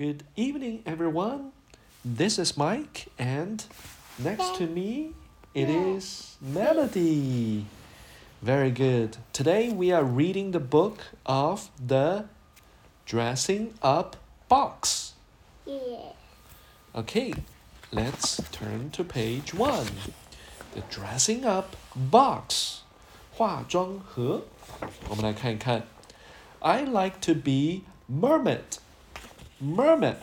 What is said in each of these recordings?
Good evening, everyone. This is Mike, and next to me it is Melody. Very good. Today we are reading the book of the Dressing Up Box. Yeah. Okay, let's turn to page one. The Dressing Up Box. 化妆盒。我们来看一看。I like to be mermaid. Mermaid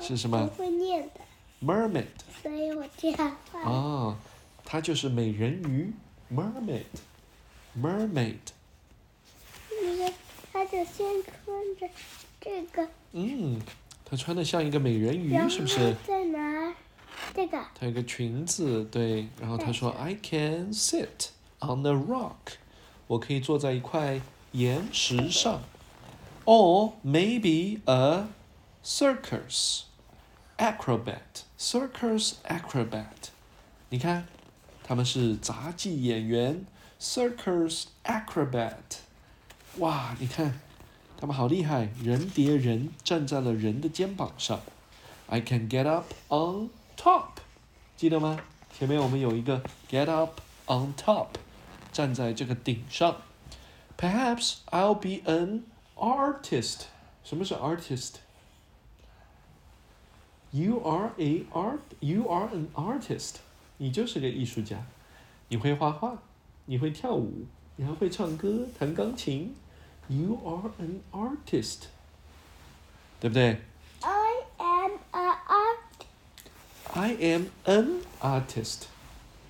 是什么不会念的，？Mermaid 所以我这样画。哦，它就是美人鱼。Mermaid. Mermaid. 你看，他就先穿着这个，嗯，她穿的像一个美人鱼是不是？再拿这个，她有个裙子，对。然后她说：“I can sit on the rock。”我可以坐在一块岩石上。Or maybe a circus acrobat. Circus acrobat. 你看，他们是杂技演员，circus acrobat。哇，你看，他们好厉害，人叠人，站在了人的肩膀上。I can get up on top，记得吗？前面我们有一个 get up on top，站在这个顶上。Perhaps I'll be an artist。什么是 artist？You are a art. You are an artist. 你就是个艺术家。你会画画，你会跳舞，你还会唱歌、弹钢琴。You are an artist，对不对 I am a art ？I am an artist.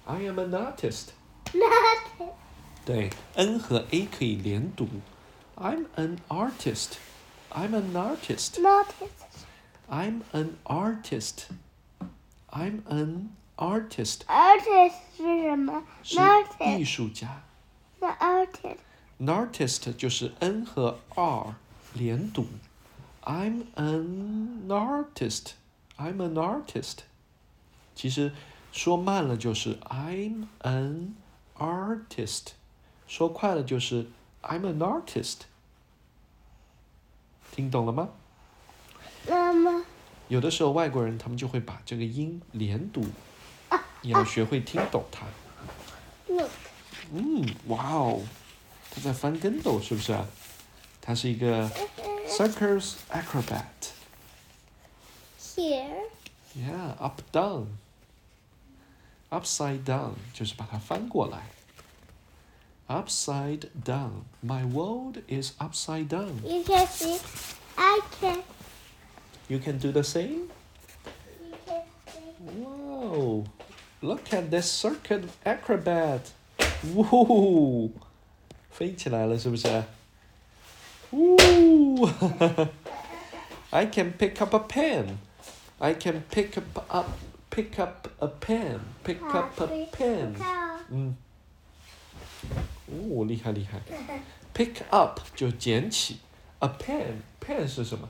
I am an artist. not 对，n 和 a 可以连读。 I'm an artist. I'm an artist. not I'm an artist. I'm an artist. artist 是什么是艺？artist 术家。那 artist An artist 就是 n 和 r 连读。I'm an artist. I'm an artist. 其实说慢了就是 I'm an artist，说快了就是 I'm an artist。听懂了吗？那么有的时候外国人他们就会把这个音连读，你要学会听懂它。look 嗯，哇哦，他在翻跟斗是不是啊？他是一个 circus acrobat。here Yeah, up down. Upside down 就是把它翻过来。Upside down. My world is upside down. you can see I can You can do the same? you can see Wow. Look at this circuit acrobat. Woo! 飞起来了是不是？Woo! I can pick up a pen. I can pick up up pick up a pen. Pick up a pen. 看哦嗯。 哦，厉害厉害。Pick up 就捡起，a pen pen 是什么？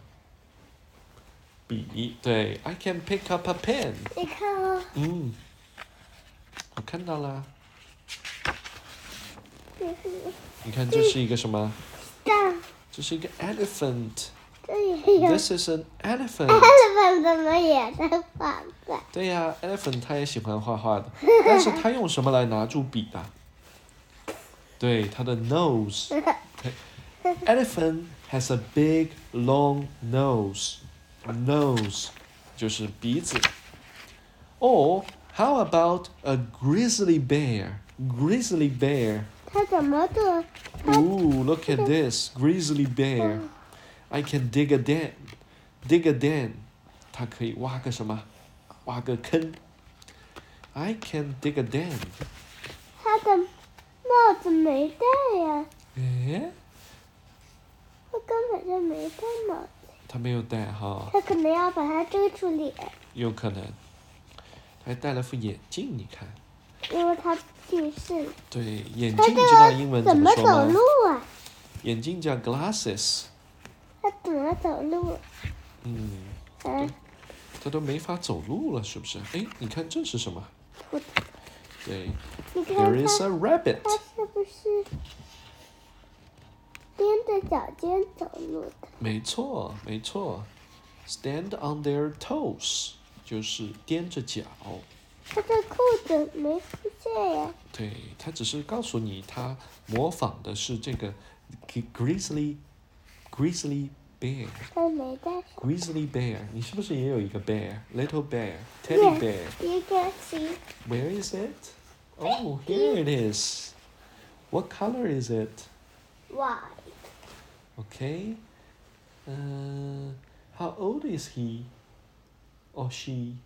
笔，对，I can pick up a pen。你看哦，嗯，我看到了。你看，这是一个什么？这是一个 elephant。This is an elephant。elephant 怎么也在画画？对呀，elephant 它也喜欢画画的，但是它用什么来拿住笔的？对，它的 nose。Elephant has a big long nose. Nose 就是鼻子。Or how about a grizzly bear? Grizzly bear. 它怎么做？ Ooh, look at this grizzly bear. I can dig a den. Dig a den. 它可以挖个什么？挖个坑。I can dig a den. 它的 帽子没戴呀，诶，它根本就没戴帽子，他没有戴哈，他可能要把它遮住脸，有可能。还戴了副眼镜，你看。因为他近视。对，眼镜知道英文怎么走路？啊？眼镜叫 glasses。他怎么走路？嗯，嗯，他都没法走路了，是不是？哎，你看这是什么？对，There is a rabbit。它是不是踮着脚尖走路的？没错，没错。Stand on their toes，就是踮着脚。他的裤子没出现呀。对，他只是告诉你，他模仿的是这个 grizzly grizzly bear。他没带上。 Grizzly bear，你是不是也有一个 bear？Little bear，teddy bear。 You can see. Where is it? Oh, here it is. What color is it? Why? Okay. Uh, how old is he or she?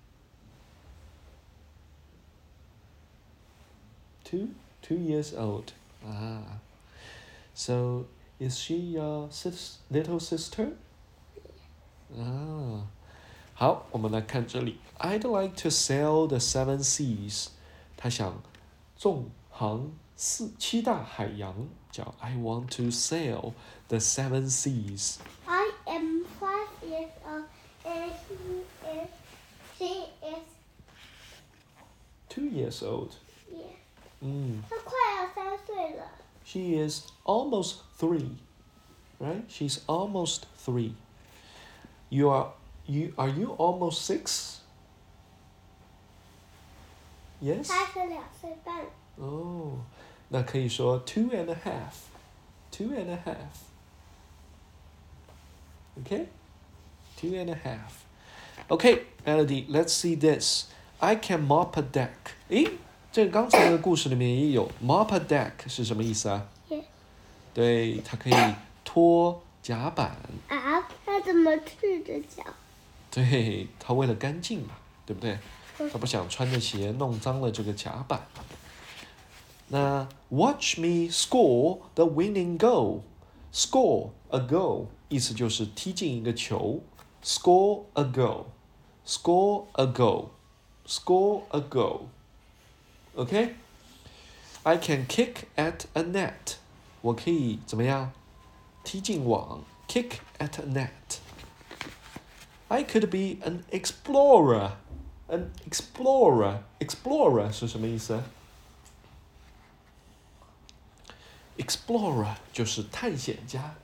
Two? Two years old. Ah. So, is she your sis little sister? Ah. 好，我们来看这里。I'd like to sail the seven seas. 他想纵航四七大海洋，叫 I want to sail the seven seas. I am five years old and he is she is Two years old. yeah. 嗯他快要三岁了。 She is almost three, right? She's almost three. You are you are you almost six? Yes. 他是两岁半。哦，那可以说 two and a half, two and a half. Okay, two and a half. Okay, Melody, let's see this. I can mop a deck. 诶， 这个刚才的故事里面也有 mop a deck 是什么意思啊？对，它可以拖甲板。啊，他怎么赤着脚？对，它为了干净嘛，对不对？它不想穿着鞋弄脏了这个甲板。那 Watch me score the winning goal. Score a goal 意思就是踢进一个球。Score a goal. Score a goal. Score a goal. OK. I can kick at a net. 我可以怎么样？踢进网。Kick at a net. I could be an explorer. An explorer. Explorer 是什么意思？Explorer 就是探险家。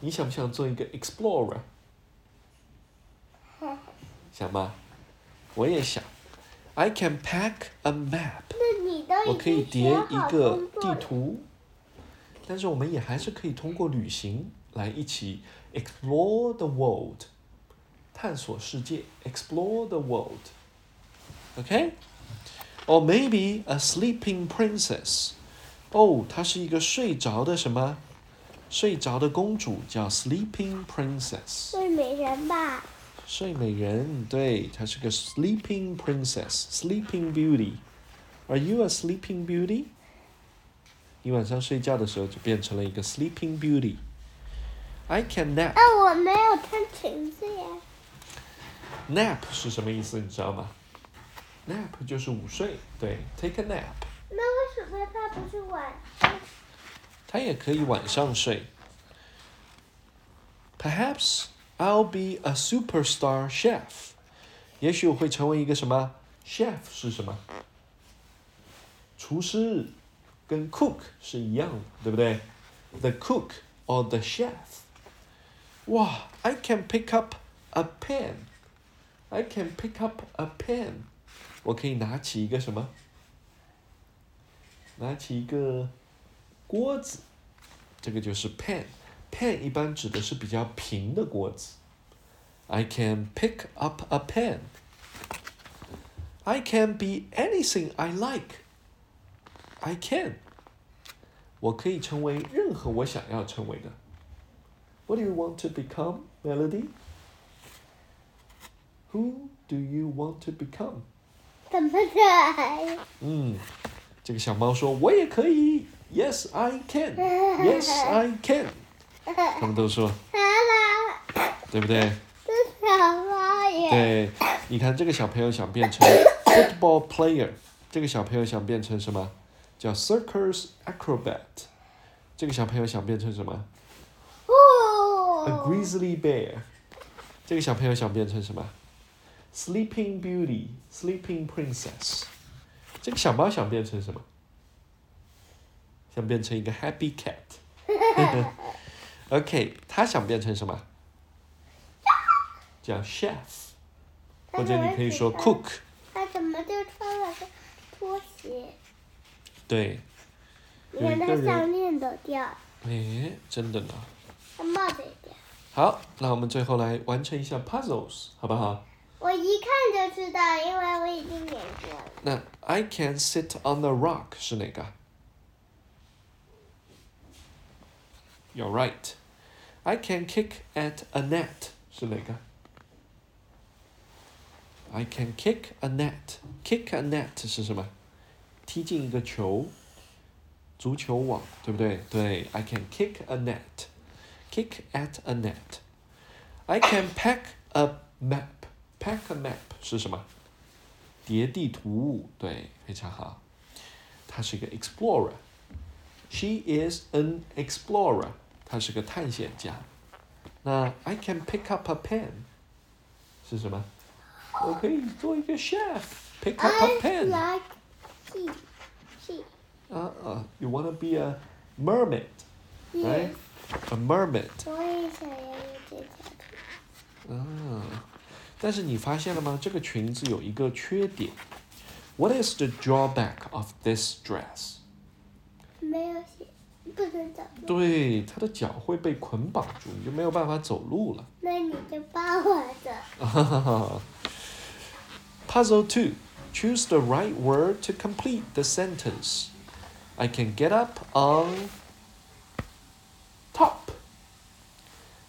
你想不想做一个 explorer？想吧，我也想。 I can pack a map. 那你都我已可以叠经学好一个地工作了。图，但是我们也还是可以通过旅行来一起 explore the world，探索世界，explore the world。OK，or maybe a sleeping princess。哦，她是一个睡着的什么？睡着的公主叫 sleeping princess。睡美人吧， 睡美人，对，她是个 sleeping princess，sleeping beauty。Are you a sleeping beauty？你晚上睡觉的时候就变成了一个 sleeping beauty。I can nap。哎，我没有穿裙子呀。 nap 是什么意思？你知道吗？nap 就是午睡，对，take a nap。那为什么他不是晚上？它也可以晚上睡。Perhaps I'll be a superstar chef。也许我会成为一个什么？chef 是什么？厨师，跟 cook 是一样的，对不对？The cook or the chef。哇，I can pick up a pen。I can pick up a pen。我可以拿起一个什么？拿起一个锅子，这个就是 pen。pen 一般指的是比较平的锅子。I can pick up a pen. I can be anything I like. I can. 我可以成为任何我想要成为的。What do you want to become, Melody? Who do you want to become? 怎么来？嗯，这个小猫说：“我也可以。”Yes, I can. Yes, I can. 他们都说，对不对？对，你看这个小朋友想变成 football player，这个小朋友想变成什么？叫 circus acrobat。这个小朋友想变成什么？A 哦。grizzly bear。这个小朋友想变成什么？Sleeping Beauty, Sleeping Princess。这个小猫想变成什么？想变成一个 Happy Cat。OK，他想变成什么？叫 chef，或者你可以说 cook。他怎么就穿了个拖鞋？对，你看他项链都掉了，哎，真的呢。他帽子也掉了。好，那我们最后来完成一下 puzzles，好不好？我一看就知道，因为我已经演过了。那 I can sit on the rock 是哪个？You're right. I can kick at a net 是哪个？I can kick a net. Kick a net 是什么？踢进一个球，足球网，对不对？对，I can kick a net. Kick at a net. I can pack a map. Pack a map 是什么？叠地图，对，非常好。她是一个 explorer。She is an explorer。 她是个探险家。那 I can pick up a pen 是什么？我可以做一个 chef。Pick up a I pen。 like she. She. 啊啊，You wanna be a mermaid? Yes. A mermaid。我也想要有这条啊，但是你发现了吗？这个裙子有一个缺点。What is the drawback of this dress？没有写， 不能走路。对，它的脚会被捆绑住，你就没有办法走路了。那你就帮我走。 Puzzle two. Choose the right word to complete the sentence. I can get up on top.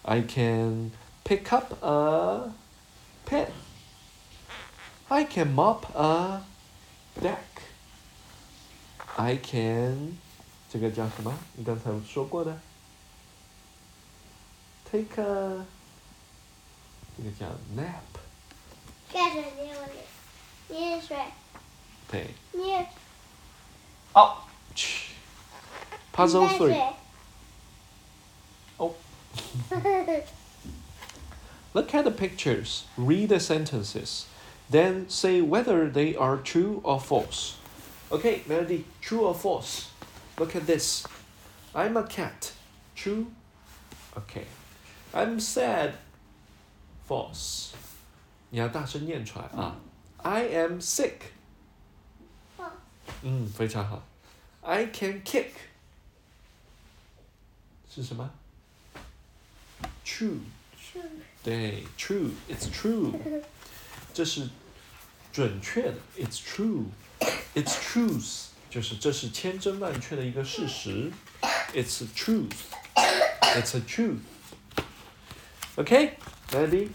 I can pick up a pen. I can mop a deck. I can 这个叫什么？你刚才说过的。Take a 这个叫 nap。盖着捏我脸，捏水，对。捏。哦，去。Puzzle 捏 three. 水。哦。Look at the pictures, read the sentences, then say whether they are true or false. Okay, Melody, true or false? Look at this. I'm a cat. True? Okay. I'm sad. False. 你要大声念出来啊。I am sick. 哦嗯，非常好。I can kick. 是什么？True. 是对，true, it's true，这是准确的，it's true, it's truth， 就是这是千真万确的一个事实，it's a truth, it's a truth. OK, ready?